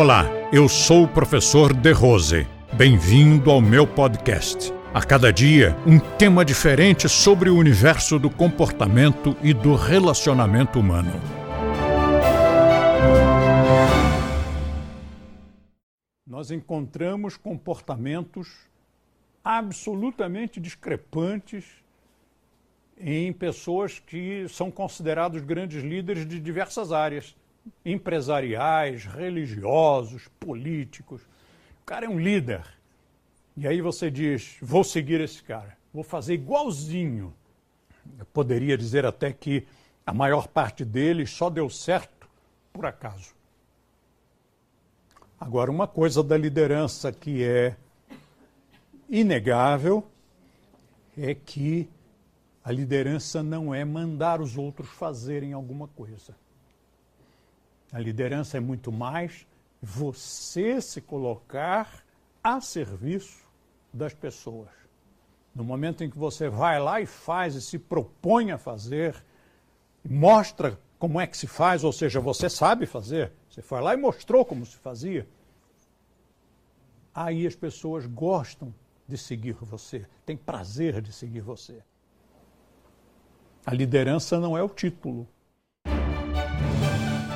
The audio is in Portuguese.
Olá, eu sou o professor De Rose. Bem-vindo ao meu podcast. A cada dia, um tema diferente sobre o universo do comportamento e do relacionamento humano. Nós encontramos comportamentos absolutamente discrepantes em pessoas que são considerados grandes líderes de diversas áreas empresariais, religiosos, políticos. O cara é um líder. E aí você diz: vou seguir esse cara, vou fazer igualzinho. Eu poderia dizer até que a maior parte deles só deu certo por acaso. Agora, uma coisa da liderança que é inegável é que a liderança não é mandar os outros fazerem alguma coisa. A liderança é muito mais você se colocar a serviço das pessoas. No momento em que você vai lá e faz e se propõe a fazer, mostra como é que se faz, ou seja, você sabe fazer, você foi lá e mostrou como se fazia. Aí as pessoas gostam de seguir você, têm prazer de seguir você. A liderança não é o título.